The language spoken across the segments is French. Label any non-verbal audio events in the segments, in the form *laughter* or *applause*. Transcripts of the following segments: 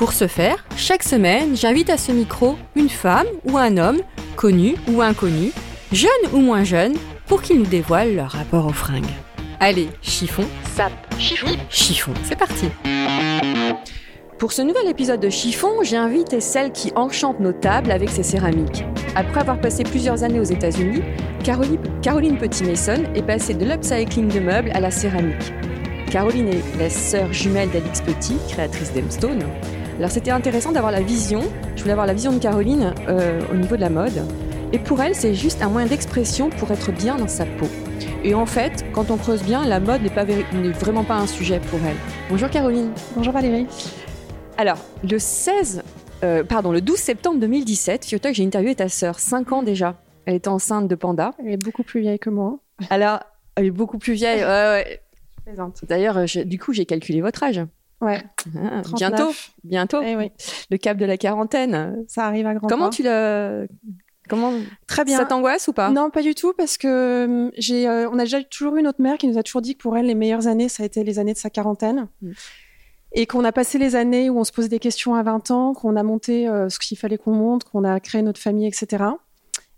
Pour ce faire, chaque semaine, j'invite à ce micro une femme ou un homme, connu ou inconnu, jeune ou moins jeune, pour qu'ils nous dévoilent leur rapport aux fringues. Allez, chiffon, sap, chiffon, chiffon, c'est parti Pour ce nouvel épisode de Chiffon, j'ai invité celle qui enchante nos tables avec ses céramiques. Après avoir passé plusieurs années aux États-Unis, Caroline, Caroline Petit-Mason est passée de l'upcycling de meubles à la céramique. Caroline est la sœur jumelle d'Alix Petit, créatrice d'Emstone. Alors c'était intéressant d'avoir la vision, je voulais avoir la vision de Caroline euh, au niveau de la mode. Et pour elle, c'est juste un moyen d'expression pour être bien dans sa peau. Et en fait, quand on creuse bien, la mode n'est vraiment pas un sujet pour elle. Bonjour Caroline. Bonjour Valérie. Alors, le 16, euh, pardon, le 12 septembre 2017, figure-toi que j'ai interviewé ta sœur, 5 ans déjà. Elle était enceinte de Panda. Elle est beaucoup plus vieille que moi. Alors, elle est beaucoup plus vieille. ouais, ouais. Je plaisante. D'ailleurs, du coup, j'ai calculé votre âge. Ouais. Ah, 39. bientôt, bientôt. Eh oui, Le cap de la quarantaine. ça arrive à grands Comment pas. tu l'as Comment Très bien. Ça t'angoisse ou pas? Non, pas du tout, parce que hum, j'ai, euh, on a déjà toujours eu notre mère qui nous a toujours dit que pour elle, les meilleures années, ça a été les années de sa quarantaine. Mm. Et qu'on a passé les années où on se posait des questions à 20 ans, qu'on a monté euh, ce qu'il fallait qu'on monte, qu'on a créé notre famille, etc.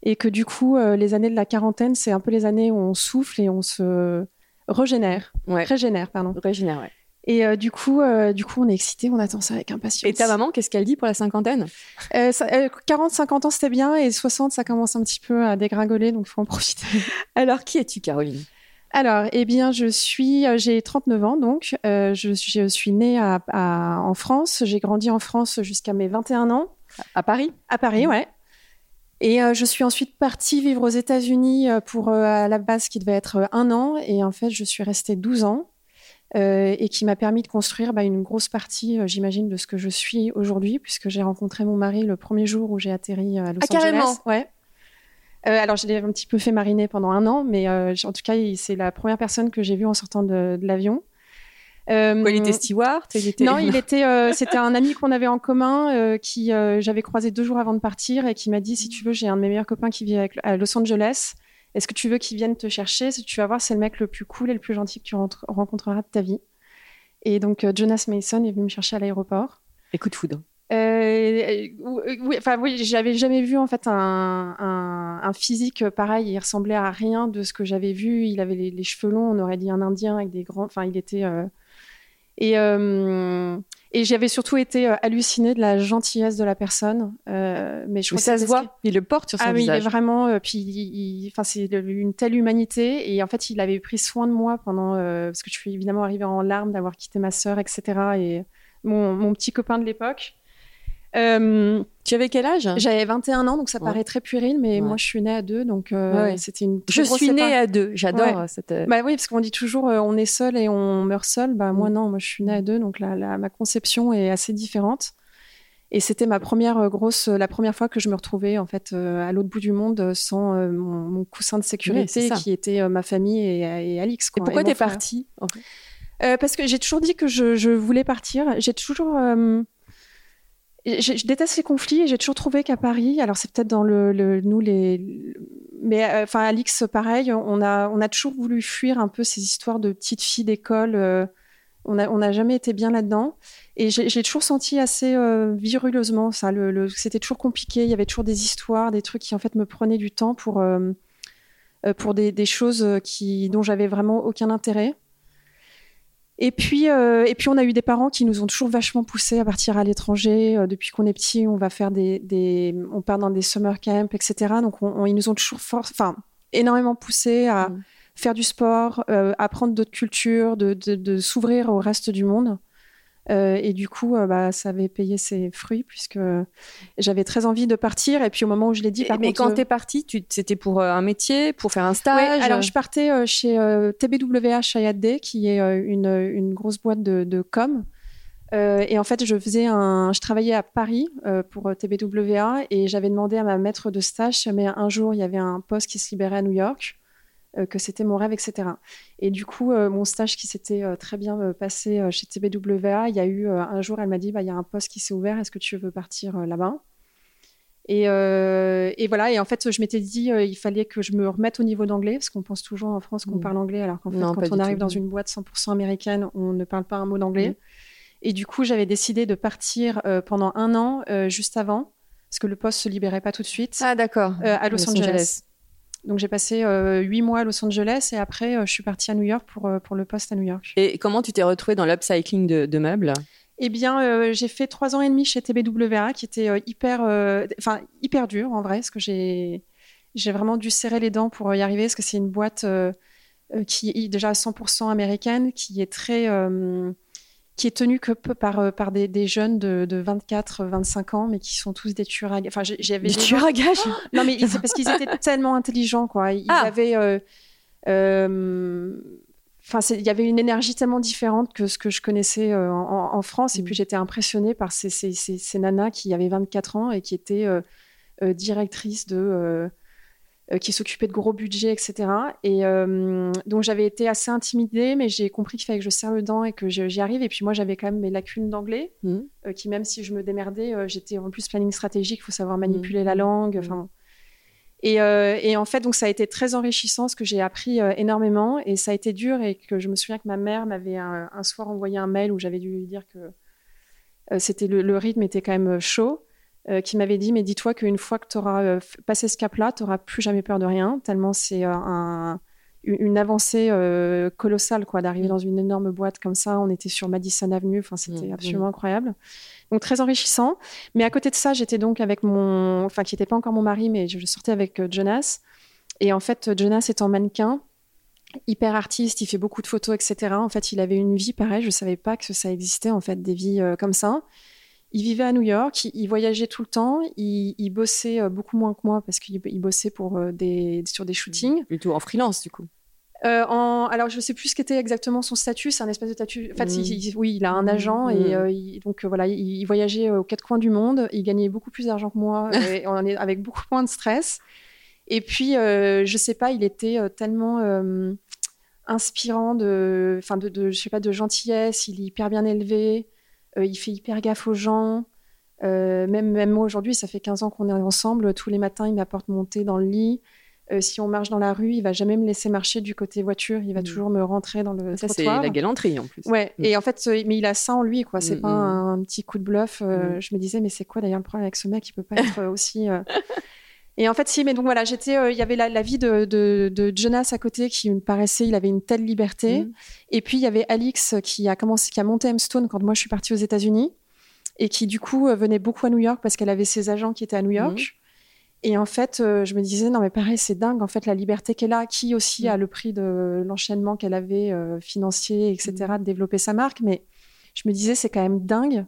Et que du coup, euh, les années de la quarantaine, c'est un peu les années où on souffle et on se régénère. Ouais. Régénère, pardon. Originaire, ouais. Et euh, du coup, euh, du coup, on est excités, on attend ça avec impatience. Et ta maman, qu'est-ce qu'elle dit pour la cinquantaine? Euh, ça- euh, 40, 50 ans, c'était bien, et 60, ça commence un petit peu à dégringoler, donc il faut en profiter. *laughs* Alors, qui es-tu, Caroline? Alors, eh bien, je suis, euh, j'ai 39 ans, donc euh, je, suis- je suis née à, à- en France. J'ai grandi en France jusqu'à mes 21 ans, À Paris? À Paris, ouais. Et euh, je suis ensuite partie vivre aux États-Unis euh, pour euh, à la base qui devait être euh, un an, et en fait, je suis restée 12 ans. Euh, et qui m'a permis de construire bah, une grosse partie, euh, j'imagine, de ce que je suis aujourd'hui, puisque j'ai rencontré mon mari le premier jour où j'ai atterri euh, à Los Ah, carrément Angeles. Ouais. Euh, alors, je l'ai un petit peu fait mariner pendant un an, mais en tout cas, c'est la première personne que j'ai vue en sortant de, de l'avion. Euh, Quoi, il était steward? Il était... non, il *laughs* était. euh, c'était un ami qu'on avait en commun euh, qui j'avais croisé deux jours avant de partir et qui m'a dit si tu veux, j'ai un de mes meilleurs copains qui vit avec- à Los Angeles. Est-ce que tu veux qu'il vienne te chercher? Si tu vas voir, c'est le mec le plus cool et le plus gentil que tu rencontreras de ta vie. Et donc euh, Jonas Mason est venu me chercher à l'aéroport. Écoute de foudre. Euh, euh, oui, enfin oui, j'avais jamais vu en fait un, un- un physique pareil. Il ressemblait à rien de ce que j'avais vu. Il avait les, les cheveux longs, on aurait dit un Indien avec des grands. Enfin, il était. euh, Et, euh, et j'avais surtout été euh, hallucinée de la gentillesse de la personne. Euh, mais je Mais ça se voit, il le porte sur son ah oui, il est visage. vraiment. euh, puis, il- il- enfin, c'est une telle humanité. Et en fait, il avait pris soin de moi pendant. euh, parce que je suis évidemment arrivée en larmes d'avoir quitté ma sœur, etc. Et mon, mon petit copain de l'époque. Euh, Tu avais quel âge? J'avais 21 ans, donc ça Ouais. paraît très puéril, mais Ouais. moi, je suis née à deux, donc euh, Ouais, c'était une. très Je grosse suis née à deux. J'adore cette. euh, Bah oui, parce qu'on dit toujours euh, on est seul et on meurt seul. Bah moi Mm. non, moi je suis née à deux, donc la, la- ma conception est assez différente. Et c'était ma première grosse, la première fois que je me retrouvais en fait euh, à l'autre bout du monde sans mon, mon coussin de sécurité qui était ma famille et, et Alix. Et Quoi, pourquoi t'es partie en fait? Euh, Parce que j'ai toujours dit que je, je voulais partir. J'ai toujours. euh, je, déteste les conflits et j'ai toujours trouvé qu'à Paris, alors c'est peut-être dans le, le- nous les, mais euh, enfin Alix pareil, on a on a toujours voulu fuir un peu ces histoires de petites filles d'école. euh, on a on n'a jamais été bien là-dedans et j'ai toujours senti assez euh, viruleusement ça. Le, le- c'était toujours compliqué. Il y avait toujours des histoires, des trucs qui en fait me prenaient du temps pour euh, euh, pour des, des choses qui dont j'avais vraiment aucun intérêt. Et puis, euh, et puis, on a eu des parents qui nous ont toujours vachement poussés à partir à l'étranger. Euh, depuis qu'on est petit, on va faire des, des, on part dans des summer camps, etc. Donc, on, on- ils nous ont toujours fort, enfin, énormément poussés à Mm. faire du sport, euh, apprendre d'autres cultures, de, de, de s'ouvrir au reste du monde. Euh, et du coup, euh, bah, ça avait payé ses fruits puisque j'avais très envie de partir. Et puis, au moment où je l'ai dit, par mais contre, quand euh, t'es partie, tu- c'était pour un métier, pour faire un Ouais, stage alors je partais euh, chez TBWH Ayad qui est une, une grosse boîte de, de com. Et en fait, je faisais un, je travaillais à Paris pour TBWA et j'avais demandé à ma maître de stage si jamais un jour il y avait un poste qui se libérait à New York, que c'était mon rêve, etc. Et du coup, euh, mon stage qui s'était euh, très bien euh, passé euh, chez TBWA, il y a eu euh, un jour, elle m'a dit, bah, il y a un poste qui s'est ouvert, est-ce que tu veux partir euh, là-bas? Et, euh, et voilà, et en fait, je m'étais dit, euh, il fallait que je me remette au niveau d'anglais, parce qu'on pense toujours en France qu'on Mm. parle anglais, alors qu'en fait, Non, quand on arrive tout. dans une boîte 100% américaine, on ne parle pas un mot d'anglais. Mm. Et du coup, j'avais décidé de partir euh, pendant un an, euh, juste avant, parce que le poste se libérait pas tout de suite, Ah d'accord. euh, à Los, Angeles. Donc j'ai passé euh, huit mois à Los Angeles et après, euh, je suis partie à New York pour, euh, pour le poste à New York. Et comment tu t'es retrouvée dans l'upcycling de, de meubles? Eh bien, euh, j'ai fait trois ans et demi chez TBWA, qui était euh, hyper, euh, enfin hyper dur en vrai, parce que j'ai j'ai vraiment dû serrer les dents pour y arriver, parce que c'est une boîte qui est déjà 100% américaine, qui est très qui est tenue que par euh, par des, des jeunes de, de 24, 25 ans, mais qui sont tous des tueurs à gages. Enfin, j'avais Des des tueurs à gages non, mais c'est parce qu'ils étaient *laughs* tellement intelligents, quoi. Ils Ah. avaient. euh, euh, Enfin, il y avait une énergie tellement différente que ce que je connaissais euh, en, en France. Et Mm. puis, j'étais impressionnée par ces, ces, ces, ces nanas qui avaient 24 ans et qui étaient directrices de. Euh, qui s'occupaient de gros budgets, etc. Et euh, donc, j'avais été assez intimidée, mais j'ai compris qu'il fallait que je serre le dent et que j'y arrive. Et puis, moi, j'avais quand même mes lacunes d'anglais, Mm. euh, qui, même si je me démerdais, j'étais en plus planning stratégique, il faut savoir manipuler la langue. Enfin, bon. Et, euh, et en fait, donc ça a été très enrichissant, ce que j'ai appris euh, énormément, et ça a été dur, et que je me souviens que ma mère m'avait un, un soir envoyé un mail où j'avais dû lui dire que euh, c'était le, le rythme était quand même chaud, euh, qui m'avait dit mais dis-toi qu'une fois que tu auras passé ce cap-là, tu n'auras plus jamais peur de rien, tellement c'est euh, un- une avancée euh, colossale quoi d'arriver Mm. dans une énorme boîte comme ça. On était sur Madison Avenue, enfin c'était Mm, absolument incroyable. Donc très enrichissant. Mais à côté de ça, j'étais donc avec mon, enfin qui n'était pas encore mon mari, mais je sortais avec euh, Jonas. Et en fait, euh, Jonas étant mannequin, hyper artiste, il fait beaucoup de photos, etc. En fait, il avait une vie pareille. Je savais pas que ça existait en fait des vies euh, comme ça. Il vivait à New York, il, il voyageait tout le temps, il, il bossait euh, beaucoup moins que moi parce qu'il il bossait pour euh, des, sur des shootings. Plutôt en freelance du coup. Euh, en- alors, je sais plus ce qu'était exactement son statut. C'est un espèce de statut. En fait, il- il- oui, il a un agent Mm. et euh, il- donc euh, voilà, il, voyageait aux quatre coins du monde. Il gagnait beaucoup plus d'argent que moi *laughs* et on en est avec beaucoup moins de stress. Et puis, je sais pas, il était tellement inspirant de, enfin de, de, je sais pas, de gentillesse. Il est hyper bien élevé. Euh, il fait hyper gaffe aux gens. Euh, même, même moi aujourd'hui, ça fait 15 ans qu'on est ensemble. Tous les matins, il m'apporte mon thé dans le lit. Euh, si on marche dans la rue, il va jamais me laisser marcher du côté voiture. Il va Mm. toujours me rentrer dans le Ça c'est la galanterie en plus. Ouais, Mm. et en fait, mais il a ça en lui, quoi. C'est Mm, pas un petit coup de bluff. euh. Je me disais, mais c'est quoi d'ailleurs le problème avec ce mec? Il peut pas *laughs* être aussi. euh, Et en fait, si, mais donc voilà, j'étais, euh, il y avait la, la vie de, de, de Jonas à côté qui me paraissait, il avait une telle liberté. Mm. Et puis il y avait Alix qui a commencé, qui a monté M Stone quand moi je suis partie aux États-Unis et qui du coup euh, venait beaucoup à New York parce qu'elle avait ses agents qui étaient à New York. Mhm. Et en fait, euh, je me disais non mais pareil, c'est dingue en fait la liberté qu'elle a, qui aussi Mm. a le prix de l'enchaînement qu'elle avait euh, financier, etc. Mm. de développer sa marque. Mais je me disais c'est quand même dingue.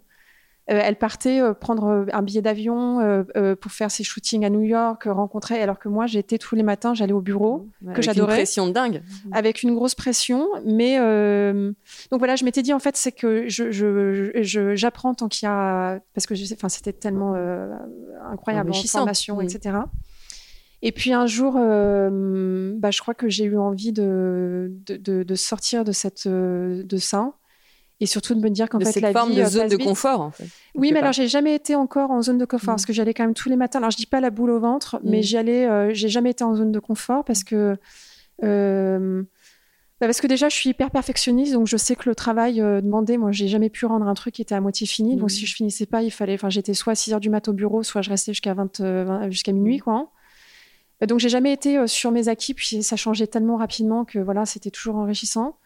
Euh, elle partait euh, prendre euh, un billet d'avion pour faire ses shootings à New York, rencontrer, alors que moi j'étais tous les matins, j'allais au bureau Avec j'adorais. Une pression dingue. avec une grosse pression. Mais donc voilà, je m'étais dit en fait, c'est que je, je, je- j'apprends tant qu'il y a. Parce que enfin, c'était tellement incroyable en Enrichissant. formation, Mm. etc. Et puis un jour, euh, bah, je crois que j'ai eu envie de, de, de- de sortir de, cette, de ça. Et surtout de me dire qu'en fait, cette la forme vie de euh, zone de vite. confort en fait. Oui, mais part. alors j'ai jamais été encore en zone de confort Mm. parce que j'allais quand même tous les matins. Alors je dis pas la boule au ventre, mais Mm. j'y allais. euh, j'ai jamais été en zone de confort parce que euh, bah, parce que déjà je suis hyper perfectionniste, donc je sais que le travail euh, demandé, moi j'ai jamais pu rendre un truc qui était à moitié fini. Mm. Donc si je finissais pas, il fallait. Enfin j'étais soit à 6 heures du mat au bureau, soit je restais jusqu'à 20, euh, 20 jusqu'à minuit, quoi. Euh, Donc j'ai jamais été sur mes acquis, puis ça changeait tellement rapidement que voilà, c'était toujours enrichissant.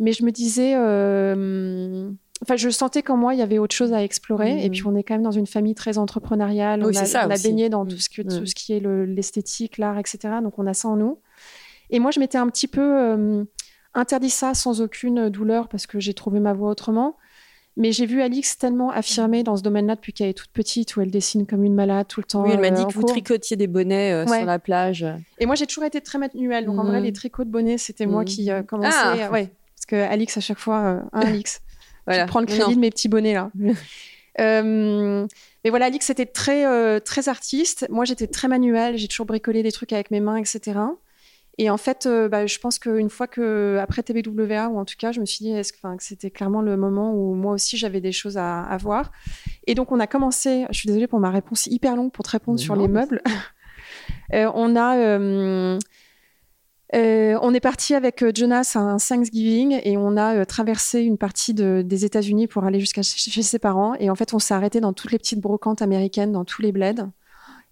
Mais je me disais, euh, enfin, je sentais qu'en moi, il y avait autre chose à explorer. Et puis, on est quand même dans une famille très entrepreneuriale. Oui, on a, c'est ça on a baigné dans Mhm. tout ce, que, tout ce qui est le- l'esthétique, l'art, etc. Donc, on a ça en nous. Et moi, je m'étais un petit peu euh, interdit ça sans aucune douleur parce que j'ai trouvé ma voie autrement. Mais j'ai vu Alix tellement affirmée dans ce domaine-là depuis qu'elle est toute petite, où elle dessine comme une malade tout le temps. Oui, elle m'a euh, dit en que vous tricotiez des bonnets euh, Ouais. sur la plage. Et moi, j'ai toujours été très manuelle. Donc, en vrai, les tricots de bonnets, c'était moi qui euh, commençais. Ah. ouais, parce que Alix, à chaque fois, euh, un Alix. *laughs* Voilà. Je prends le crédit non. de mes petits bonnets, là. *laughs* Euh, mais voilà, Alix était très, euh, très artiste. Moi, j'étais très manuelle. J'ai toujours bricolé des trucs avec mes mains, etc. Et en fait, euh, bah, je pense qu'une fois que, après TBWA, ou en tout cas, je me suis dit est-ce que, c'était clairement le moment où moi aussi j'avais des choses à, à voir. Et donc, on a commencé. Je suis désolée pour ma réponse hyper longue pour te répondre sur Non, les meubles. *laughs* Euh, on a. euh, on est parti avec euh, Jonas à un Thanksgiving et on a euh, traversé une partie de- des États-Unis pour aller jusqu'à chez, chez ses parents. Et en fait, on s'est arrêté dans toutes les petites brocantes américaines, dans tous les bleds.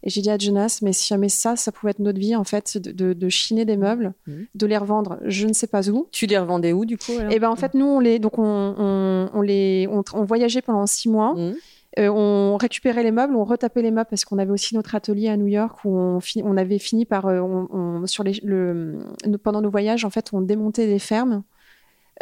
Et j'ai dit à Jonas, mais si jamais ça, ça pouvait être notre vie, en fait, de, de- de chiner des meubles, Mhm. de les revendre, je ne sais pas où. Tu les revendais où, du coup Et ben en fait, nous, on les, donc on, on, on les, on, on voyageait pendant six mois. Mhm. Euh, on récupérait les meubles, on retapait les meubles parce qu'on avait aussi notre atelier à New York où on, avait fini par, euh, on, on- sur les, le, pendant nos voyages, en fait, on démontait des fermes,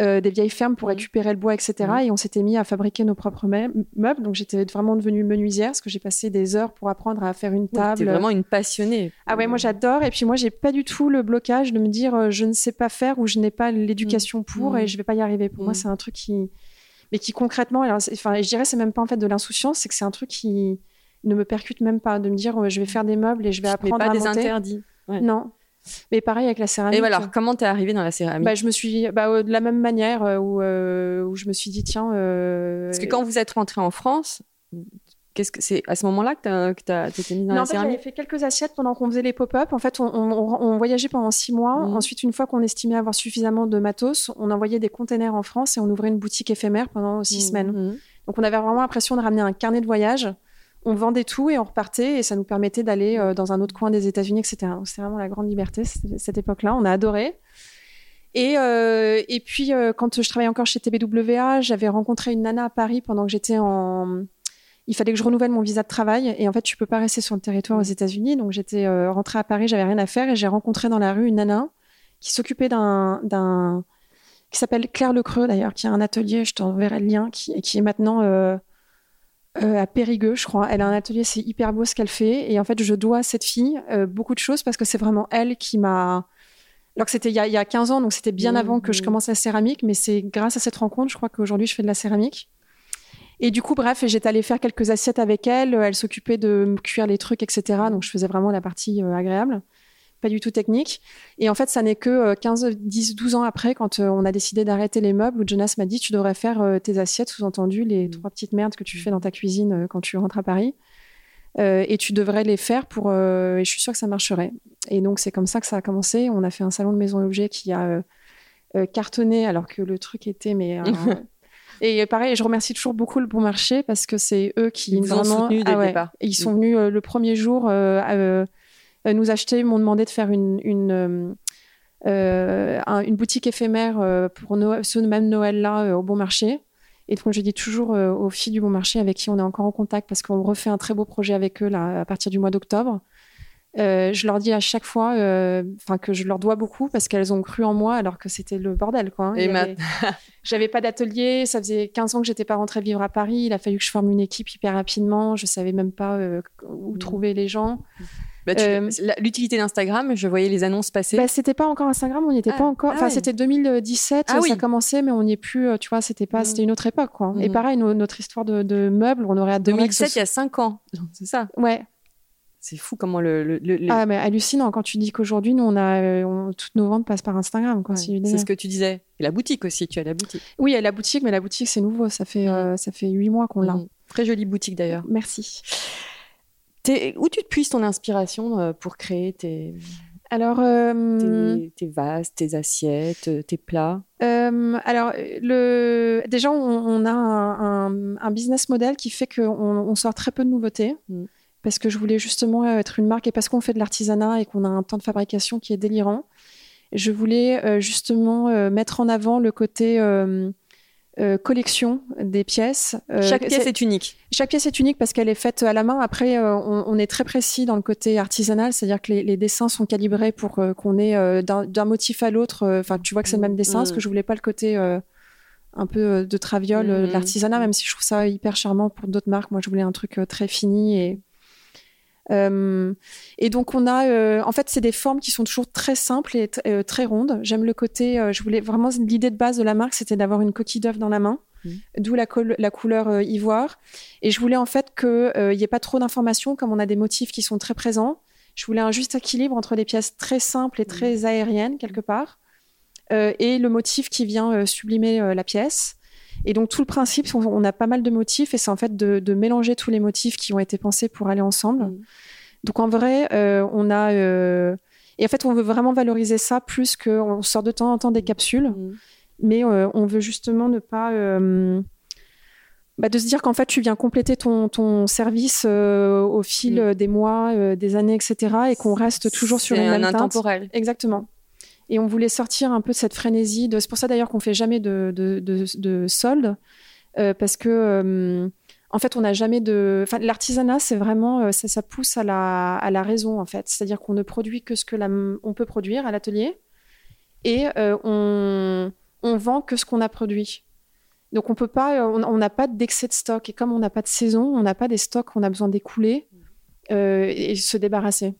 euh, des vieilles fermes pour Mhm. récupérer le bois, etc. Mhm. Et on s'était mis à fabriquer nos propres me- meubles. Donc j'étais vraiment devenue menuisière parce que j'ai passé des heures pour apprendre à faire une Oui, table. T'es vraiment une passionnée. Ah ouais, moi j'adore. Et puis moi, j'ai pas du tout le blocage de me dire je ne sais pas faire ou je n'ai pas l'éducation pour Mm. et je vais pas y arriver. Pour moi, c'est un truc qui, mais qui concrètement, alors, enfin, je dirais c'est même pas en fait de l'insouciance, c'est que c'est un truc qui ne me percute même pas de me dire je vais faire des meubles et je vais Mais apprendre pas à des monter. interdits. Ouais. Non. Mais pareil avec la céramique. Et voilà, alors, comment t'es arrivée dans la céramique? Bah, je me suis bah, euh, de la même manière euh, où, euh, où je me suis dit tiens. euh, Parce que quand vous êtes rentré en France, qu'est-ce que c'est à ce moment-là que t'as- t'étais mise dans Non, la en fait, j'avais fait quelques assiettes pendant qu'on faisait les pop-up. En fait, on, on- on- on voyageait pendant six mois. Mhm. Ensuite, une fois qu'on estimait avoir suffisamment de matos, on envoyait des containers en France et on ouvrait une boutique éphémère pendant six semaines. Mhm. Donc, on avait vraiment l'impression de ramener un carnet de voyage. On vendait tout et on repartait et ça nous permettait d'aller euh, dans un autre coin des États-Unis, etc. C'était vraiment la grande liberté cette époque-là. On a adoré. Et, euh, et puis, euh, quand je travaillais encore chez TBWA, j'avais rencontré une nana à Paris pendant que j'étais en. Il fallait que je renouvelle mon visa de travail. Et en fait, tu peux pas rester sur le territoire aux États-Unis. Donc, j'étais euh, rentrée à Paris, j'avais rien à faire. Et j'ai rencontré dans la rue une nana qui s'occupait d'un. qui s'appelle Claire Lecreux, d'ailleurs, qui a un atelier, je t'enverrai le lien, qui, qui est maintenant euh, euh, à Périgueux, je crois. Elle a un atelier, c'est hyper beau ce qu'elle fait. Et en fait, je dois à cette fille beaucoup de choses parce que c'est vraiment elle qui m'a. Alors que c'était il, y a- il y a 15 ans, donc c'était bien Mhm. avant que je commence la céramique, mais c'est grâce à cette rencontre, je crois qu'aujourd'hui, je fais de la céramique. Et du coup, bref, j'étais allée faire quelques assiettes avec elle. Elle s'occupait de me cuire les trucs, etc. Donc, je faisais vraiment la partie euh, agréable, pas du tout technique. Et en fait, ça n'est que euh, 15, 10, 12 ans après, quand euh, on a décidé d'arrêter les meubles, où Jonas m'a dit Tu devrais faire euh, tes assiettes, sous-entendu, les trois petites merdes que tu fais dans ta cuisine euh, quand tu rentres à Paris. Euh, et tu devrais les faire pour. euh, et je suis sûre que ça marcherait. Et donc, c'est comme ça que ça a commencé. On a fait un salon de maison et objets qui a euh, euh, cartonné, alors que le truc était. Mais, *laughs* euh, et pareil, je remercie toujours beaucoup le Bon Marché parce que c'est eux qui Ils ont vraiment. soutenu dès Ah le ouais. départ. Et ils sont Mm. venus euh, le premier jour euh, euh, nous acheter, m'ont demandé de faire une. une un- une boutique éphémère pour Noël- ce même Noël-là au Bon Marché. Et donc, je dis toujours aux filles du Bon Marché avec qui on est encore en contact parce qu'on refait un très beau projet avec eux là, à partir du mois d'octobre. Euh, je leur dis à chaque fois euh, enfin que je leur dois beaucoup parce qu'elles ont cru en moi alors que c'était le bordel. Quoi, hein. Et avait- J'avais pas d'atelier, ça faisait 15 ans que j'étais pas rentrée vivre à Paris. Il a fallu que je forme une équipe hyper rapidement. Je savais même pas euh, où Mhm. trouver les gens. Bah, Euh, L'utilité d'Instagram, je voyais les annonces passer. Bah, c'était pas encore Instagram, on n'y était Ah, pas encore. ah Enfin, ouais. c'était 2017, Ah ça oui. commençait, mais on n'y est plus. Tu vois, c'était pas, Mhm. c'était une autre époque, quoi. Et Mhm. pareil, no- notre histoire de, de meubles, on aurait adoré. 2007, que il y a 5 ans. *laughs* C'est ça. Ouais. C'est fou comment le. le- Ah, mais hallucinant quand tu dis qu'aujourd'hui, nous, on a, euh, on- toutes nos ventes passent par Instagram. Ouais, c'est ce que tu disais. Et la boutique aussi, tu as la boutique. Oui, il y a la boutique, mais la boutique, c'est nouveau. Ça fait, euh, ça fait huit mois qu'on l'a. Mhm. Très jolie boutique d'ailleurs. Merci. T'es- Où tu te puisses ton inspiration euh, pour créer tes, Alors, euh, tes, tes vases, tes assiettes, euh, tes plats? Euh, alors, le... déjà, on, on a un, un- un business model qui fait qu'on on sort très peu de nouveautés. Mm. Parce que je voulais justement être une marque et parce qu'on fait de l'artisanat et qu'on a un temps de fabrication qui est délirant. Je voulais euh, justement euh, mettre en avant le côté euh, euh, collection des pièces. Euh, Chaque pièce est unique. chaque pièce est unique parce qu'elle est faite à la main. Après, euh, on, on est très précis dans le côté artisanal, c'est-à-dire que les, les dessins sont calibrés pour euh, qu'on ait euh, d'un motif à l'autre. euh, Enfin, tu vois que c'est le même dessin, parce que je voulais pas le côté euh, un peu euh, de traviole euh, de Mhm. l'artisanat, même si je trouve ça hyper charmant pour d'autres marques. Moi, je voulais un truc euh, très fini et euh, et donc on a, euh, en fait, c'est des formes qui sont toujours très simples et euh, très rondes. J'aime le côté, euh, je voulais vraiment l'idée de base de la marque, c'était d'avoir une coquille d'œuf dans la main, Mhm. d'où la, couleur ivoire. Et je voulais en fait qu'il n'y ait pas trop d'informations, comme on a des motifs qui sont très présents. Je voulais un juste équilibre entre des pièces très simples et très aériennes quelque part, et le motif qui vient sublimer la pièce. Et donc tout le principe, on, on a pas mal de motifs, et c'est en fait de, de mélanger tous les motifs qui ont été pensés pour aller ensemble. Mhm. Donc en vrai, euh, on a euh, et en fait on veut vraiment valoriser ça plus que on sort de temps en temps des capsules, mais euh, on veut justement ne pas bah, de se dire qu'en fait tu viens compléter ton, ton service euh, au fil Mm. des mois, euh, des années, etc. et qu'on reste toujours sur une un même teinte. intemporel. Exactement. Et on voulait sortir un peu de cette frénésie. C'est pour ça d'ailleurs qu'on fait jamais de, de, de, de soldes, euh, parce que euh, en fait on n'a jamais de. Enfin, l'artisanat c'est vraiment euh, ça, pousse à la, raison en fait. C'est-à-dire qu'on ne produit que ce que on peut produire à l'atelier et on on vend que ce qu'on a produit. Donc on peut pas, on n'a pas d'excès de stock et comme on n'a pas de saison, on n'a pas des stocks qu'on a besoin d'écouler euh, et se débarrasser.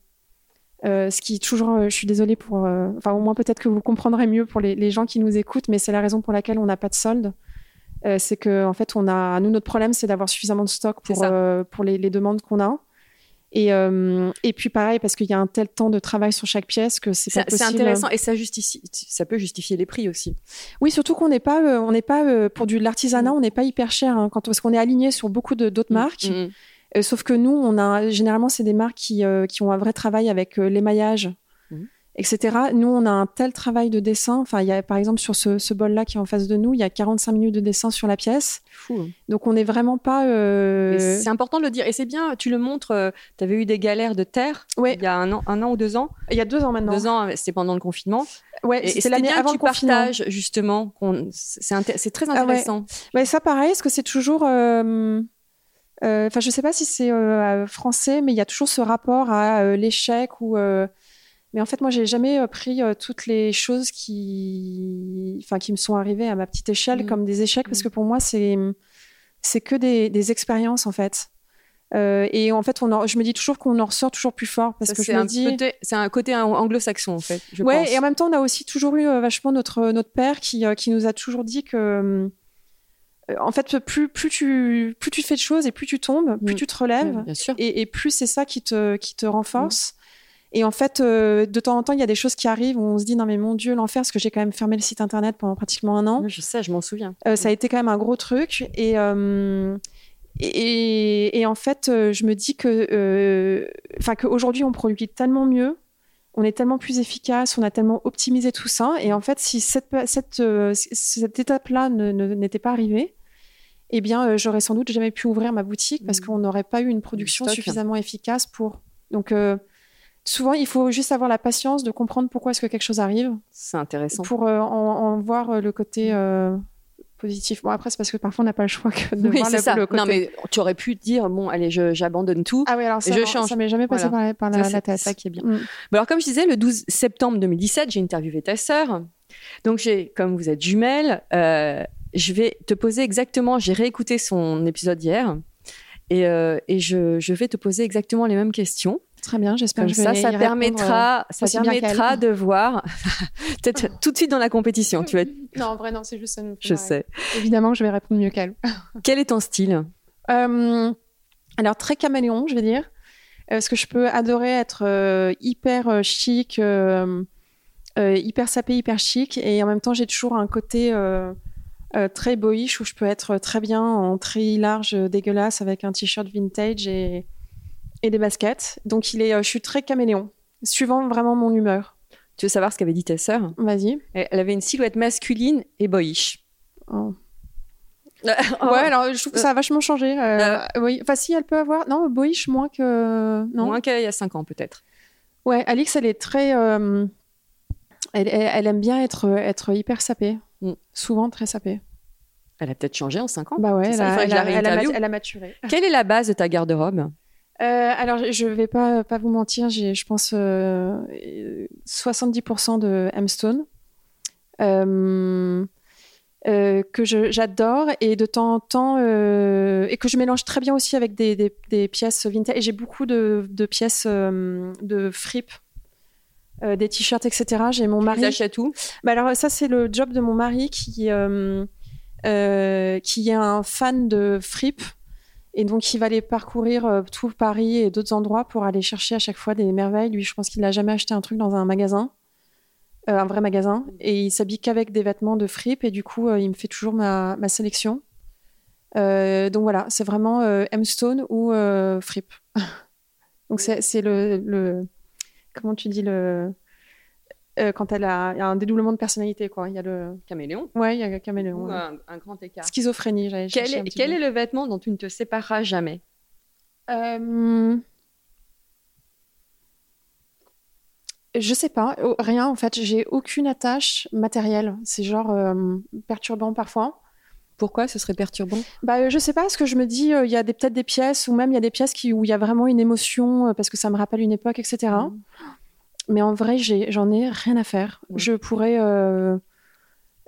Euh, ce qui est toujours, euh, je suis désolée pour, euh, enfin au moins peut-être que vous comprendrez mieux pour les, les gens qui nous écoutent, mais c'est la raison pour laquelle on n'a pas de solde. C'est que en fait on a, nous notre problème c'est d'avoir suffisamment de stock pour pour les, les demandes qu'on a. Et, euh, et puis pareil parce qu'il y a un tel temps de travail sur chaque pièce que c'est pas C'est c'est possible. intéressant et ça justifie, ça peut justifier les prix aussi. Oui, surtout qu'on n'est pas, euh, on n'est pas euh, pour du de l'artisanat, on n'est pas hyper cher hein, quand parce qu'on est aligné sur beaucoup d'autres marques. Mm. Euh, sauf que nous, on a généralement c'est des marques qui euh, qui ont un vrai travail avec euh, l'émaillage, Mhm. etc. Nous, on a un tel travail de dessin. Enfin, il y a par exemple sur ce, ce bol là qui est en face de nous, il y a 45 minutes de dessin sur la pièce. Fou. hein. Donc on n'est vraiment pas. C'est important de le dire. Et c'est bien, tu le montres, tu avais eu des galères de terre Ouais. il y a un an, un an ou deux ans. Il y a deux ans maintenant. Deux ans, c'était pendant le confinement. Ouais, c'était l'année bien avant que le tu confinement. partages justement. C'est c'est très Ah ouais. intéressant. Ouais, ça pareil, est-ce que c'est toujours. euh, Enfin, je sais pas si c'est euh, français, mais il y a toujours ce rapport à euh, l'échec ou. euh, Mais en fait, moi, j'ai jamais euh, pris euh, toutes les choses qui, enfin, qui me sont arrivées à ma petite échelle Mm. comme des échecs, parce que pour moi, c'est c'est que des, des expériences en fait. Euh, et en fait, on en- je me dis toujours qu'on en ressort toujours plus fort parce Ça, que c'est je me un dis. côté- c'est un côté anglo-saxon en fait. Je ouais, pense. et en même temps, on a aussi toujours eu euh, vachement notre, notre père qui, euh, qui nous a toujours dit que, euh, en fait, plus, plus, tu, plus tu fais de choses et plus tu tombes, plus Mm. tu te relèves, Bien sûr. et, et plus c'est ça qui te, qui te renforce. Et en fait, euh, de temps en temps, il y a des choses qui arrivent où on se dit non mais mon Dieu l'enfer parce que j'ai quand même fermé le site internet pendant pratiquement un an. Je sais, je m'en souviens. Euh, ça a été quand même un gros truc. Et, euh, et, et en fait, euh, je me dis que, euh, enfin, qu'aujourd'hui, on produit tellement mieux, on est tellement plus efficace, on a tellement optimisé tout ça. Et en fait, si cette, cette, euh, cette étape-là ne- ne- n'était pas arrivée, eh bien, euh, j'aurais sans doute jamais pu ouvrir ma boutique parce Mm. qu'on n'aurait pas eu une production suffisamment efficace pour. Donc, euh, souvent, il faut juste avoir la patience de comprendre pourquoi est-ce que quelque chose arrive C'est intéressant. pour euh, en, en voir le côté euh, positif. Bon, après, c'est parce que parfois, on n'a pas le choix que de Oui, voir ça. le côté. Non, mais tu aurais pu dire bon, allez, je- j'abandonne tout. Ah oui, alors ça, je non, change. ça m'est jamais passé Voilà. par la, par la- Ça, la c'est tête. ça qui est bien. Mm. Alors, comme je disais, le 12 septembre 2017, j'ai interviewé ta sœur. Donc, j'ai, comme vous êtes jumelles, euh, je vais te poser exactement. J'ai réécouté son épisode hier. Et, euh, et je, je vais te poser exactement les mêmes questions. Très bien, j'espère que je vais ça, y ça répondre, euh, permettra, ça permettra de voir. *laughs* Peut-être *laughs* tout de suite dans la compétition. Tu vas *laughs* Non, en vrai, non, c'est juste ça. je sais. Évidemment, je vais répondre mieux qu'elle. Quel est ton style? Euh, alors, très caméléon, je vais dire. Euh, Parce que je peux adorer être hyper chic, hyper sapé, hyper chic. Et en même temps, j'ai toujours un côté euh, très boyish où je peux être très bien en très large, euh, dégueulasse, avec un t-shirt vintage et, et des baskets. Donc, il est, euh, je suis très caméléon, suivant vraiment mon humeur. Tu veux savoir ce qu'avait dit ta sœur? Vas-y. Elle avait une silhouette masculine et boyish. Oh. Ouais, *laughs* Ouais, alors je trouve que ça a vachement changé. Euh, oui. Enfin, si elle peut avoir. Non, boyish moins que. Non. Moins qu'il y a 5 ans, peut-être. Ouais, Alix, elle est très. Elle, elle- elle aime bien être, être hyper sapée. Mm. Souvent très sapée. Elle a peut-être changé en 5 ans. Bah ouais, elle, ça, a, elle a- elle a elle a maturé. Quelle est la base de ta garde-robe? Euh, alors, je- je vais pas, pas vous mentir, j'ai, je pense, euh, 70% de M-Stone. Euh, euh, que je- j'adore et de temps en temps euh, et que je mélange très bien aussi avec des, des- des pièces vintage et j'ai beaucoup de, de pièces euh, de fripe euh, des t-shirts etc j'ai mon mari Tu achètes où? Bah alors ça c'est le job de mon mari qui euh, qui est un fan de fripe et donc il va aller parcourir euh, tout Paris et d'autres endroits pour aller chercher à chaque fois des merveilles. Lui, je pense qu'il n'a jamais acheté un truc dans un magasin, euh, un vrai magasin, et il s'habille qu'avec des vêtements de fripe et du coup il me fait toujours ma, sélection. Donc voilà, c'est vraiment euh, M-Stone ou fripe. *laughs* donc c'est le comment tu dis le euh, quand elle a, il y a un dédoublement de personnalité quoi. Il y a le Caméléon ouais il y a le caméléon. ou ouais. un, un grand écart Schizophrénie, j'allais quel est, quel est le vêtement dont tu ne te sépareras jamais? Euh, Je sais pas, Oh, rien en fait. J'ai aucune attache matérielle. C'est genre euh, perturbant parfois. Pourquoi ce serait perturbant? Bah, euh, je sais pas, parce que je me dis, euh, il y a peut-être des pièces, ou même il y a des pièces qui, où il y a vraiment une émotion, euh, parce que ça me rappelle une époque, etc. Mais en vrai, j'en ai, rien à faire. Ouais. Je pourrais. euh,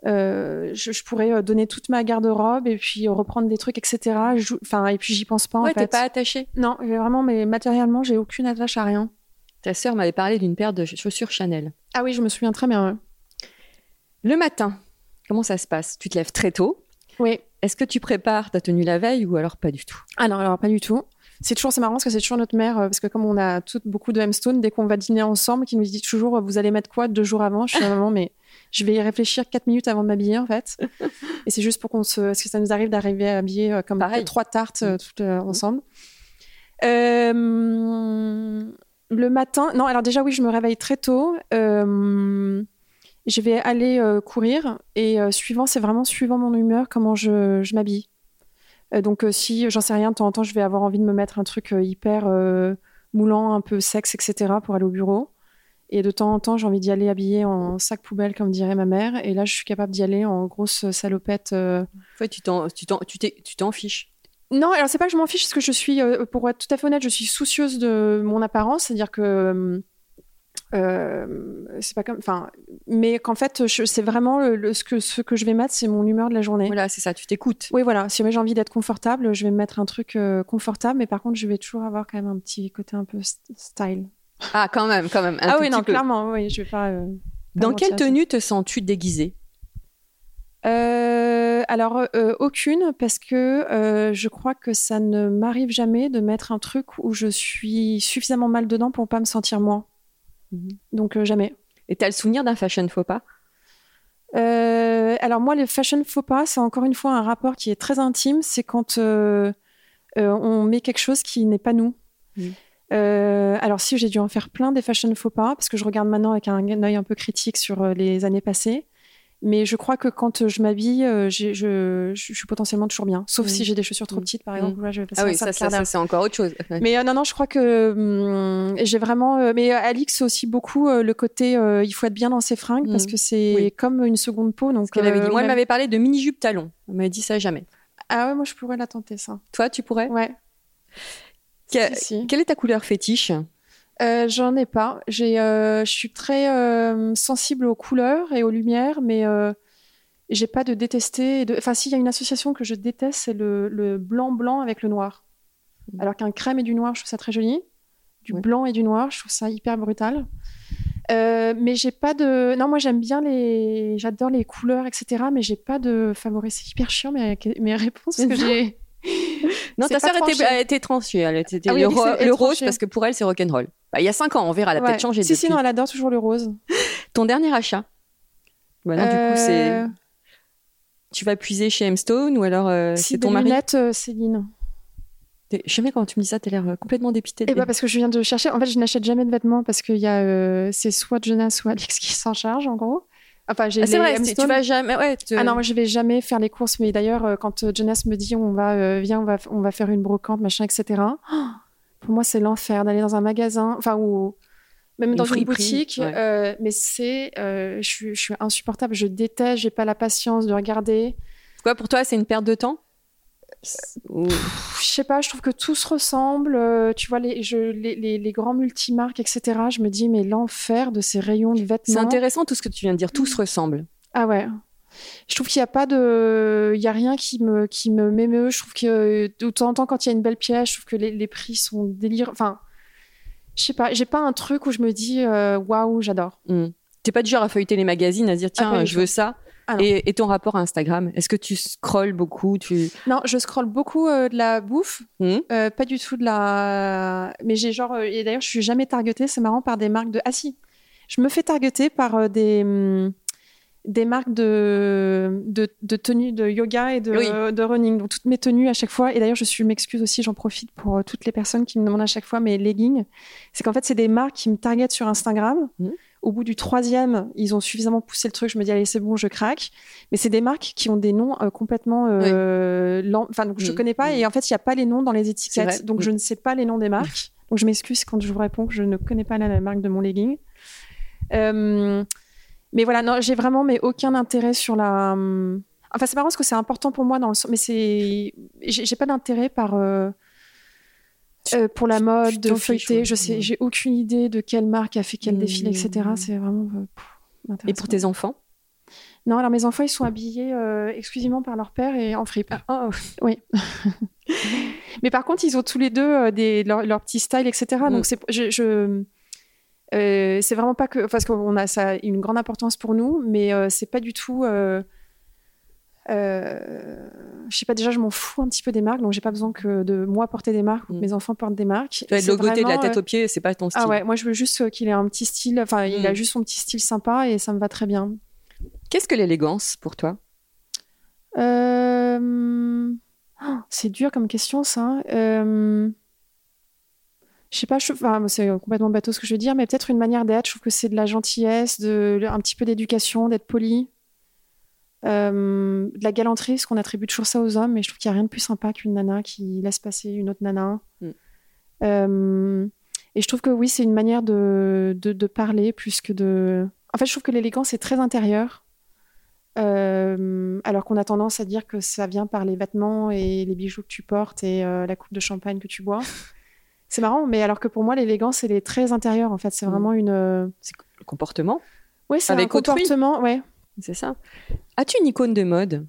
euh, je, je pourrais euh, donner toute ma garde-robe et puis reprendre des trucs, etc. Enfin, et puis j'y pense pas Ouais, t'es pas attaché. Non, vraiment, mais matériellement, j'ai aucune attache à rien. Ta sœur m'avait parlé d'une paire de chaussures Chanel. Ah oui, je me souviens très bien. Le matin, comment ça se passe? Tu te lèves très tôt. Oui. Est-ce que tu prépares ta tenue la veille ou alors pas du tout? Ah non, alors pas du tout. C'est toujours, c'est marrant parce que c'est toujours notre mère, euh, parce que comme on a toutes beaucoup de M-Stone, dès qu'on va dîner ensemble, qui nous dit toujours, euh, vous allez mettre quoi deux jours avant? Je suis maman, mais je vais y réfléchir quatre minutes avant de m'habiller en fait. *laughs* Et c'est juste pour qu'on se, parce que ça nous arrive d'arriver habillés euh, comme Pareil. trois tartes toutes euh, ensemble. Euh, le matin, non, alors déjà oui, je me réveille très tôt. Euh, je vais aller courir et suivant, c'est vraiment suivant mon humeur comment je, je m'habille. Euh, donc euh, si j'en sais rien, de temps en temps, je vais avoir envie de me mettre un truc euh, hyper moulant, un peu sexe, etc. pour aller au bureau. Et de temps en temps, j'ai envie d'y aller habillée en sac poubelle, comme dirait ma mère. Et là, je suis capable d'y aller en grosse salopette. euh. Ouais, tu t'en, tu t'en, tu t'en fiches. Non, alors c'est pas que je m'en fiche, parce que je suis, euh, pour être tout à fait honnête, je suis soucieuse de mon apparence. C'est-à-dire que euh, c'est pas comme, enfin, mais qu'en fait, c'est vraiment le, le- ce que ce que je vais mettre, c'est mon humeur de la journée. Voilà, c'est ça, tu t'écoutes. Oui, voilà. Si jamais j'ai envie d'être confortable, je vais me mettre un truc euh, confortable, mais par contre, je vais toujours avoir quand même un petit côté un peu st- style. Ah, quand même, quand même. un ah oui, non, peu. clairement, oui, je vais pas. euh, Dans mentir quelle tenue te sens-tu déguisée? Alors, aucune, parce que je crois que ça ne m'arrive jamais de mettre un truc où je suis suffisamment mal dedans pour pas me sentir moi. Mhm. Donc, euh, jamais. Et t'as le souvenir d'un fashion faux pas? Euh, alors moi, le fashion faux pas, c'est encore une fois un rapport qui est très intime. C'est quand euh, euh, on met quelque chose qui n'est pas nous. Mhm. Alors si j'ai dû en faire plein des fashion faux pas, parce que je regarde maintenant avec un, œil un peu critique sur les années passées. Mais je crois que quand je m'habille, euh, je, je, suis potentiellement toujours bien. Sauf Mhm. si j'ai des chaussures trop Mhm. petites, par exemple. Là, je vais passer Ah oui, ça, c'est encore autre chose. Mais euh, non, non, je crois que hum, j'ai vraiment. euh, mais euh, Alix aussi beaucoup euh, le côté euh, il faut être bien dans ses fringues parce que c'est Oui. comme une seconde peau. Donc Ce qu'elle avait dit. euh, Moi, elle m'avait parlé de mini-jupe talon. Elle m'avait dit ça jamais. Ah ouais, moi je pourrais la tenter ça. Toi, tu pourrais? Ouais. Que- Si, si. Quelle est ta couleur fétiche? Euh, J'en ai pas. J'ai, euh, je suis très euh, sensible aux couleurs et aux lumières, mais j'ai pas de détester. de- Enfin, s'il y a une association que je déteste, c'est le, le blanc blanc avec le noir. Mhm. Alors qu'un crème et du noir, je trouve ça très joli. Du Ouais. blanc et du noir, je trouve ça hyper brutal. Mais j'ai pas de. Non, moi j'aime bien les. J'adore les couleurs, etc. Mais j'ai pas de favoris. C'est hyper chiant mes, mes réponses que j'ai. Non, ta sœur était, elle était tranchée. Elle était Ah oui, le, elle que rose parce que pour elle, c'est rock'n'roll. Bah, il y a 5 ans, on verra. Elle a Ouais. peut-être changé Si, si, depuis. non, elle adore toujours le rose. Ton dernier achat? Bah non, du coup, c'est. Euh, Tu vas puiser chez M-Stone ou alors euh, Si, c'est ton mari? lunettes, euh, Céline. Je sais quand tu me dis ça, t'as l'air euh, complètement dépité. Et bah parce que je viens de chercher. En fait, je n'achète jamais de vêtements parce qu'il y a c'est soit Jonas soit Alex qui s'en charge en gros. Enfin, j'ai Ah, c'est vrai, tu vas jamais. Ouais, te- Ah non, moi je vais jamais faire les courses. Mais d'ailleurs, euh, quand euh, Jonas me dit on va euh, viens on va on va faire une brocante machin etc. oh, *gasps* pour moi c'est l'enfer d'aller dans un magasin. Enfin où même Une dans une boutique. ouais. euh, mais c'est, euh, je, suis, je suis insupportable. Je déteste. J'ai pas la patience de regarder. Quoi, pour toi, c'est une perte de temps? Ou- Je sais pas. Je trouve que tout se ressemble. euh, tu vois les, je, les, les, les grands multimarques, etc. Je me dis mais l'enfer de ces rayons de vêtements. C'est intéressant tout ce que tu viens de dire. Tout se ressemble. Ah ouais. Je trouve qu'il n'y a pas de, il y a rien qui me qui me m'émeut. Je trouve que de temps en temps quand il y a une belle pièce, je trouve que les, les prix sont délirants. Enfin, je sais pas. J'ai pas un truc où je me dis euh, waouh, j'adore. Hmm. T'es pas du genre à feuilleter les magazines, à se dire tiens, du je veux ça. Ah et, et ton rapport à Instagram Est-ce que tu scrolles beaucoup tu... Non, je scrolle beaucoup euh, de la bouffe, Hmm euh, pas du tout de la. Mais j'ai genre euh, et d'ailleurs je suis jamais targetée. C'est marrant par des marques de. Ah si, je me fais targeter par des hum, des marques de, de, de tenues de yoga et de, Oui. de running. Donc toutes mes tenues à chaque fois. Et d'ailleurs, je suis m'excuse aussi, j'en profite pour toutes les personnes qui me demandent à chaque fois mes leggings. C'est qu'en fait, c'est des marques qui me targetent sur Instagram. Mhm. Au bout du troisième, ils ont suffisamment poussé le truc. Je me dis, allez, c'est bon, je craque. Mais c'est des marques qui ont des noms euh, complètement. euh. Enfin, donc je Mhm. connais pas. Et en fait, il n'y a pas les noms dans les étiquettes. Donc Mhm. je ne sais pas les noms des marques. Donc je m'excuse quand je vous réponds que je ne connais pas la, la marque de mon legging. Euh, mais voilà, non, j'ai vraiment mais aucun intérêt sur la. Enfin, c'est marrant parce que c'est important pour moi dans le sens, mais c'est, j'ai j'ai pas d'intérêt par euh, pour la mode, de feuilleter. Je sais, Mm. j'ai aucune idée de quelle marque a fait quel Mm. défilé, etc. C'est vraiment. euh, pff, Et pour tes enfants? Non, alors mes enfants, ils sont habillés euh, exclusivement par leur père et en fripe. oh. *laughs* Oui. *laughs* Mais par contre, ils ont tous les deux des, leur, leur petit style, etc. Mm. Donc, c'est, je, je- euh, c'est vraiment pas que. Parce qu'on a ça une grande importance pour nous, mais euh, c'est pas du tout. Euh, je sais pas, déjà, je m'en fous un petit peu des marques, donc j'ai pas besoin que de moi porter des marques ou que Mm. mes enfants portent des marques. Tu dois être logoté de la tête euh, aux pieds, c'est pas ton style. Ah ouais, moi je veux juste euh, qu'il ait un petit style, enfin, il Mm. a juste son petit style sympa et ça me va très bien. Qu'est-ce que l'élégance pour toi? Euh, oh, c'est dur comme question, ça. Euh, Je sais pas, je... enfin, c'est complètement bateau ce que je veux dire, mais peut-être une manière d'être. Je trouve que c'est de la gentillesse, de... un petit peu d'éducation, d'être poli. Euh, de la galanterie, parce qu'on attribue toujours ça aux hommes, mais je trouve qu'il n'y a rien de plus sympa qu'une nana qui laisse passer une autre nana. Mm. Euh, et je trouve que oui, c'est une manière de, de, de parler plus que de. En fait, je trouve que l'élégance est très intérieure. Euh, alors qu'on a tendance à dire que ça vient par les vêtements et les bijoux que tu portes et euh, la coupe de champagne que tu bois. *laughs* C'est marrant, mais alors que pour moi, l'élégance, elle est très intérieure. En fait, c'est Mm. vraiment une. euh, Le comportement Oui, c'est un Avec autrui. comportement. Ouais. C'est ça As-tu une icône de mode?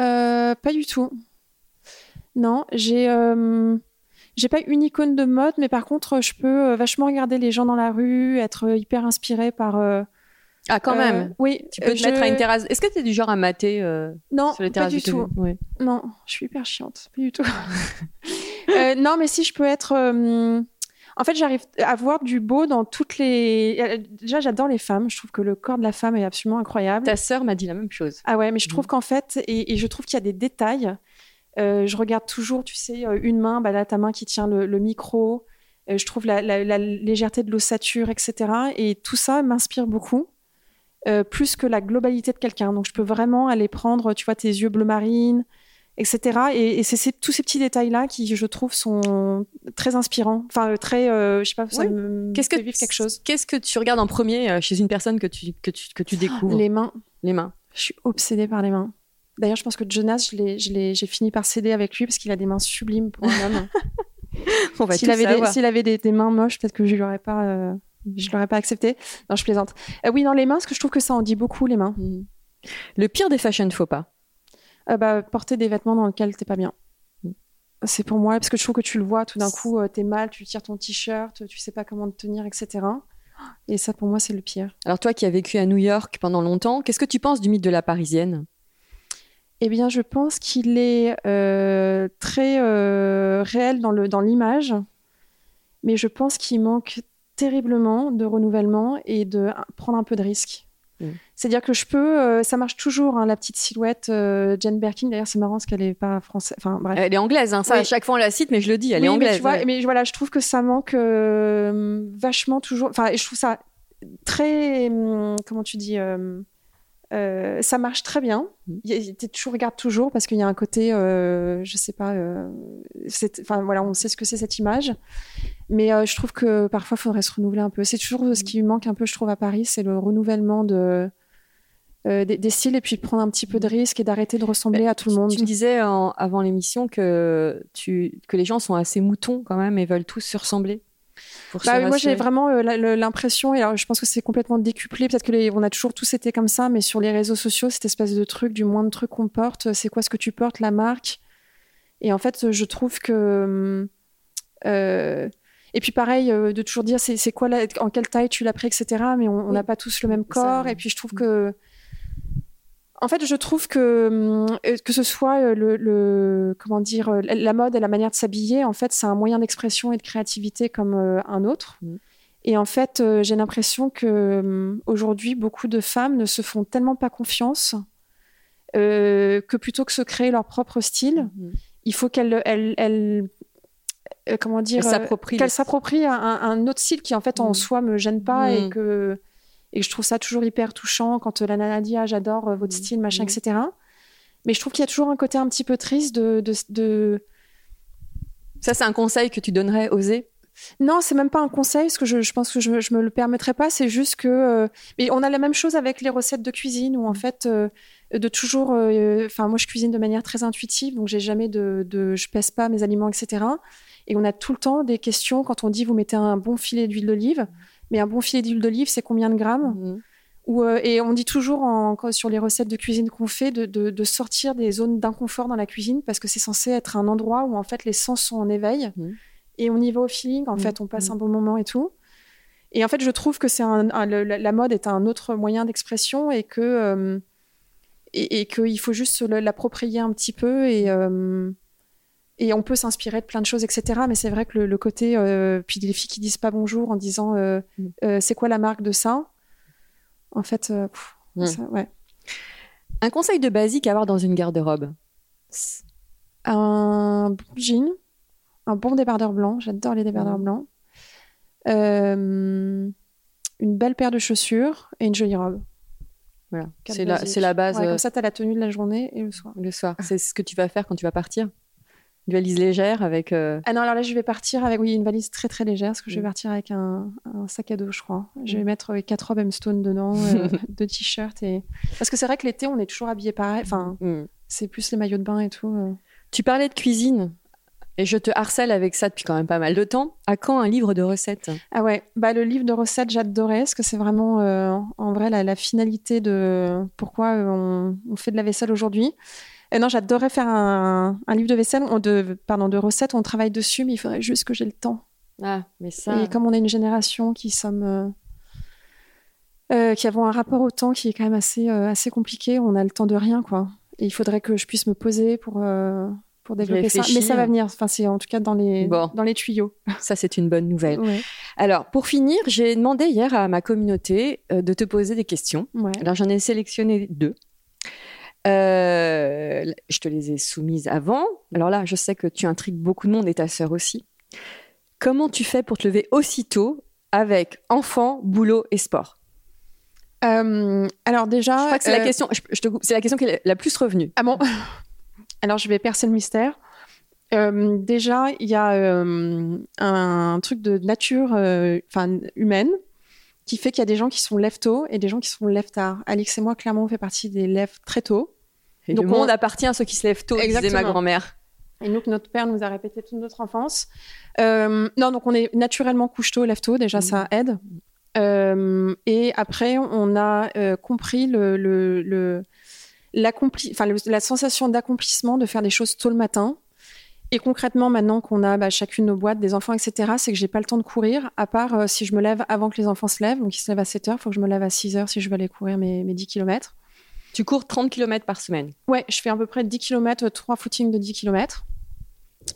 Euh, pas du tout. Non, j'ai. euh, J'ai pas une icône de mode, mais par contre, je peux euh, vachement regarder les gens dans la rue, être hyper inspirée par. euh, Ah, quand même Oui. Tu peux te mettre à une terrasse. Est-ce que tu es du genre à mater Non, sur les pas terrasses du de tout. Non, je suis hyper chiante, pas du tout. *laughs* Non, mais si je peux être. En fait, j'arrive à voir du beau dans toutes les. euh, Déjà, j'adore les femmes. Je trouve que le corps de la femme est absolument incroyable. Ta sœur m'a dit la même chose. Ah ouais, mais je trouve Mhm. qu'en fait, et, et je trouve qu'il y a des détails. Euh, je regarde toujours, tu sais, euh, une main, bah là, ta main qui tient le, le micro. Euh, je trouve la, la- la légèreté de l'ossature, etc. Et tout ça m'inspire beaucoup, euh, plus que la globalité de quelqu'un. Donc, je peux vraiment aller prendre, tu vois, tes yeux bleu marine, etc. Et, et c'est ces- tous ces petits détails-là qui, je trouve, sont très inspirants. Enfin, très, euh, je sais pas, ça Oui. me Qu'est-ce fait que vivre quelque chose. Qu'est-ce que tu regardes en premier euh, chez une personne que tu, que tu, que tu découvres? Les mains. Les mains. Je suis obsédée par les mains. D'ailleurs, je pense que Jonas, j'ai fini par céder avec lui parce qu'il a des mains sublimes pour un homme. *laughs* On va S'il avait, des, s'il avait des, des mains moches, peut-être que je l'aurais pas, euh, je l'aurais pas accepté. Non, je plaisante. Euh, oui, dans les mains, parce que je trouve que ça en dit beaucoup les mains. Mhm. Le pire des fashion faux pas. Euh, bah, porter des vêtements dans lesquels t'es pas bien. C'est pour moi parce que je trouve que tu le vois tout d'un coup, euh, t'es mal, tu tires ton t-shirt, tu sais pas comment te tenir, etc. Et ça, pour moi, c'est le pire. Alors toi qui as vécu à New York pendant longtemps, qu'est-ce que tu penses du mythe de la parisienne? Eh bien, je pense qu'il est euh, très réel dans le dans l'image, mais je pense qu'il manque terriblement de renouvellement et de prendre un peu de risque. Mm. C'est-à-dire que je peux, euh, ça marche toujours, hein, la petite silhouette euh, Jane Birkin. D'ailleurs, c'est marrant parce qu'elle est pas française. Enfin, bref. Elle est anglaise, hein, ça Oui. à chaque fois on la cite, mais je le dis, elle Oui, est mais anglaise. tu vois, ouais. mais voilà, je trouve que ça manque euh, vachement toujours. Enfin, je trouve ça très. hum, Comment tu dis euh, Ça marche très bien. Mm. T'es- Tu regardes toujours parce qu'il y a un côté, euh, je sais pas. euh, Enfin voilà, on sait ce que c'est cette image. Mais euh, je trouve que parfois, il faudrait se renouveler un peu. C'est toujours ce qui manque un peu, je trouve, à Paris, c'est le renouvellement de, des, des styles et puis de prendre un petit peu de risque et d'arrêter de ressembler à tout le monde. Tu me disais en- avant l'émission que, tu, que les gens sont assez moutons quand même et veulent tous se ressembler. Bah, moi, j'ai vraiment euh, l'impression, et alors je pense que c'est complètement décuplé, peut-être que les- on a toujours tous été comme ça, mais sur les réseaux sociaux, cette espèce de truc, du moins de truc qu'on porte, c'est quoi ce que tu portes, la marque? Et en fait, je trouve que. euh, et puis pareil, euh, de toujours dire c'est quoi, la- en quelle taille tu l'as pris, etc. Mais on n'a Oui. pas tous le même corps. Et puis je trouve que. En fait, je trouve que hum, euh, que ce soit euh, le, le- comment dire euh, la- mode et la manière de s'habiller, en fait, c'est un moyen d'expression et de créativité comme un autre. Mm. Et en fait, j'ai l'impression que hum, aujourd'hui, beaucoup de femmes ne se font tellement pas confiance euh, que plutôt que se créer leur propre style, Mhm. il faut qu'elles elles, elles- comment dire qu'elles le- s'approprient un, un autre style qui en fait en Mm. soi me gêne pas et que et je trouve ça toujours hyper touchant quand euh, la nana dit ah j'adore euh, votre Mm. style machin Mm. etc mais je trouve qu'il y a toujours un côté un petit peu triste de, de, de- Ça, c'est un conseil que tu donnerais, oser? Non c'est même pas un conseil parce que je, je pense que je, je me le permettrais pas. C'est juste que euh, mais on a la même chose avec les recettes de cuisine où en fait euh, de toujours euh, enfin moi je cuisine de manière très intuitive donc j'ai jamais de, de je pèse pas mes aliments etc et on a tout le temps des questions quand on dit vous mettez un bon filet d'huile d'olive mais un bon filet d'huile d'olive c'est combien de grammes Mhm. Euh, et on dit toujours en- sur les recettes de cuisine qu'on fait de, de- de sortir des zones d'inconfort dans la cuisine parce que c'est censé être un endroit où en fait les sens sont en éveil Mhm. et on y va au feeling. En Mhm. fait, on passe un bon moment et tout. Et en fait, je trouve que c'est un, un- le- la mode est un autre moyen d'expression et que euh, et, et qu'il faut juste l'approprier un petit peu et euh, et on peut s'inspirer de plein de choses, etc. Mais c'est vrai que le, le côté, euh, puis les filles qui disent pas bonjour en disant euh, Mhm. euh, c'est quoi la marque de ça? En fait, pff, Mhm. ça- ouais. Un conseil de basique à avoir dans une garde-robe? Un bon jean, un bon débardeur blanc, j'adore les débardeurs Mhm. blancs, une belle paire de chaussures et une jolie robe. Voilà. C'est la, base Ouais, comme ça, tu as la tenue de la journée et le soir. le soir. C'est ce que tu vas faire quand tu vas partir? Une valise légère avec. euh, Ah non, alors là, je vais partir avec oui, une valise très très légère parce que je vais Mhm. partir avec un, un sac à dos, je crois. Je vais Mhm. mettre euh, quatre robes M-Stone dedans, euh, *laughs* deux t-shirts. Et... Parce que c'est vrai que l'été, on est toujours habillé pareil. Enfin, hmm. c'est plus les maillots de bain et tout. euh. Tu parlais de cuisine et je te harcèle avec ça depuis quand même pas mal de temps. À quand un livre de recettes? Ah ouais, bah le livre de recettes, j'adorais, parce que c'est vraiment euh, en vrai la, la finalité de pourquoi on, on fait de la vaisselle aujourd'hui. Et non, j'adorais faire un, un livre de vaisselle, on- de, pardon, de recettes, on travaille dessus, mais il faudrait juste que j'ai le temps. Ah, mais ça. Et comme on est une génération qui sommes... euh, euh, qui avons un rapport au temps qui est quand même assez, euh, assez compliqué, on a le temps de rien, quoi. Et il faudrait que je puisse me poser pour, euh, pour développer ça. Mais ça va venir, enfin, c'est en tout cas dans les, Bon. dans les tuyaux. Ça, c'est une bonne nouvelle. Ouais, Alors, pour finir, j'ai demandé hier à ma communauté euh, de te poser des questions. ouais. Alors, j'en ai sélectionné deux. Euh, je te les ai soumises avant. Alors là, je sais que tu intrigues beaucoup de monde et ta sœur aussi. Comment tu fais pour te lever aussitôt avec enfant, boulot et sport? Euh, alors déjà, Je crois que c'est la euh, question. je- je te coupe, c'est la question qui est la plus revenue. Ah bon? *laughs* Alors je vais percer le mystère. Déjà, il y a un truc de nature, enfin humaine, qui fait qu'il y a des gens qui sont lève tôt et des gens qui sont lève tard. Alix et moi, clairement, on fait partie des lève très tôt. Et Donc le on- monde appartient à ceux qui se lèvent tôt, disait ma Exactement. grand-mère. Et nous, que notre père nous a répété toute notre enfance. Euh, non, donc on est naturellement couche tôt, lève tôt, déjà ça aide. Euh, et après, on a euh, compris le, le, le- l'accompli- enfin, le- la sensation d'accomplissement de faire des choses tôt le matin. Et concrètement, maintenant qu'on a bah, chacune nos boîtes, des enfants, etc., c'est que j'ai pas le temps de courir, à part euh, si je me lève avant que les enfants se lèvent. Donc ils se lèvent à 7 heures, il faut que je me lève à 6 heures si je veux aller courir mes, mes 10 km. Tu cours 30 km par semaine. Ouais, je fais à peu près 10 km, 3 footings de 10 km.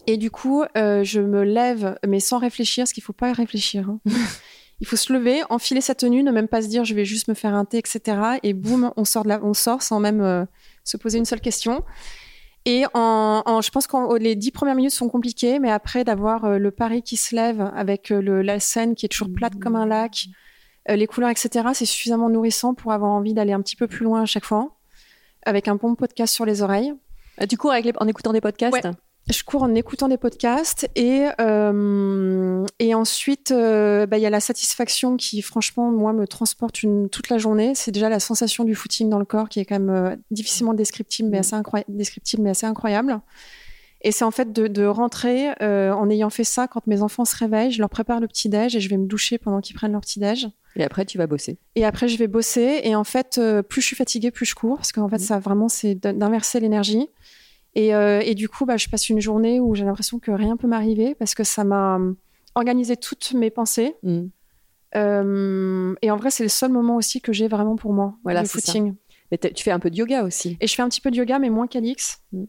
Et du coup, euh, je me lève, mais sans réfléchir, parce qu'il faut pas réfléchir. hein. *laughs* Il faut se lever, enfiler sa tenue, ne même pas se dire je vais juste me faire un thé, etc. Et boum, on sort, de la- on sort sans même euh, se poser une seule question. Et en, en- je pense que les dix premières minutes sont compliquées, mais après d'avoir euh, le Paris qui se lève avec euh, le, la Seine qui est toujours plate comme un lac, les couleurs, etc., c'est suffisamment nourrissant pour avoir envie d'aller un petit peu plus loin à chaque fois, avec un bon podcast sur les oreilles. Euh, Tu cours avec les- en écoutant des podcasts Ouais. je cours en écoutant des podcasts et euh, et ensuite euh, bah, il y a la satisfaction qui franchement moi me transporte une, toute la journée. C'est déjà la sensation du footing dans le corps qui est quand même euh, difficilement descriptible mais assez incroyable, descriptible mais assez incroyable. Et c'est en fait de, de rentrer euh, en ayant fait ça quand mes enfants se réveillent, je leur prépare le petit déj et je vais me doucher pendant qu'ils prennent leur petit déj. Et après, tu vas bosser. Et après, je vais bosser. Et en fait, euh, plus je suis fatiguée, plus je cours. Parce qu'en fait, Mhm. ça vraiment, c'est d'in- d'inverser l'énergie. Et, euh, et du coup, bah, je passe une journée où j'ai l'impression que rien peut m'arriver parce que ça m'a organisé toutes mes pensées. Mm. Euh, et en vrai, c'est le seul moment aussi que j'ai vraiment pour moi, Voilà, le ça. footing. Mais tu fais un peu de yoga aussi. Et je fais un petit peu de yoga, mais moins qu'Alix. Mm.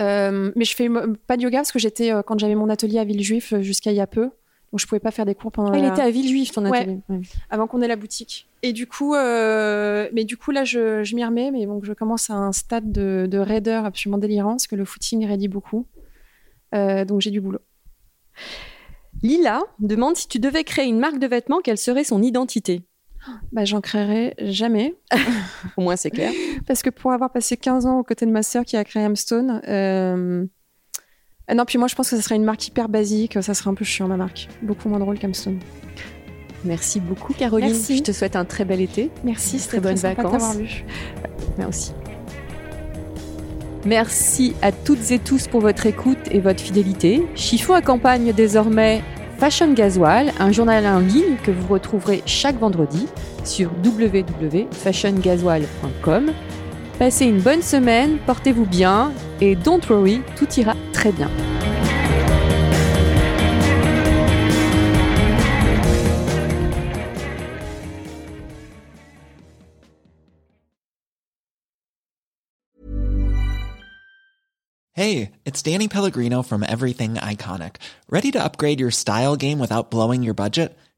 Euh, mais je fais pas de yoga parce que j'étais, quand j'avais mon atelier à Villejuif jusqu'à il y a peu. Donc, je pouvais pas faire des cours pendant Ah, il la- était à Villejuif, ton Ouais. atelier. Ouais. avant qu'on ait la boutique. Et du coup, euh, mais du coup là, je, je m'y remets, mais donc je commence à un stade de, de raideur absolument délirant, parce que le footing raidit beaucoup. Euh, donc j'ai du boulot. Lila demande si tu devais créer une marque de vêtements, quelle serait son identité? Bah, j'en créerai jamais, *laughs* Au moins, c'est clair. parce que pour avoir passé 15 ans aux côtés de ma sœur qui a créé Amstone, euh... ah non, puis moi je pense que ça serait une marque hyper basique, ça serait un peu chiant ma marque, beaucoup moins drôle qu'Amstone. Merci beaucoup, Caroline. Merci. Je te souhaite un très bel été. Merci, Très bonnes très vacances. lu. Merci. Merci à toutes et tous pour votre écoute et votre fidélité. Chiffon accompagne désormais Fashion Gasoil, un journal en ligne que vous retrouverez chaque vendredi sur www.fashiongasoil.com. Passez une bonne semaine, portez-vous bien et don't worry, tout ira très bien. Hey, it's Danny Pellegrino from Everything Iconic. Ready to upgrade your style game without blowing your budget?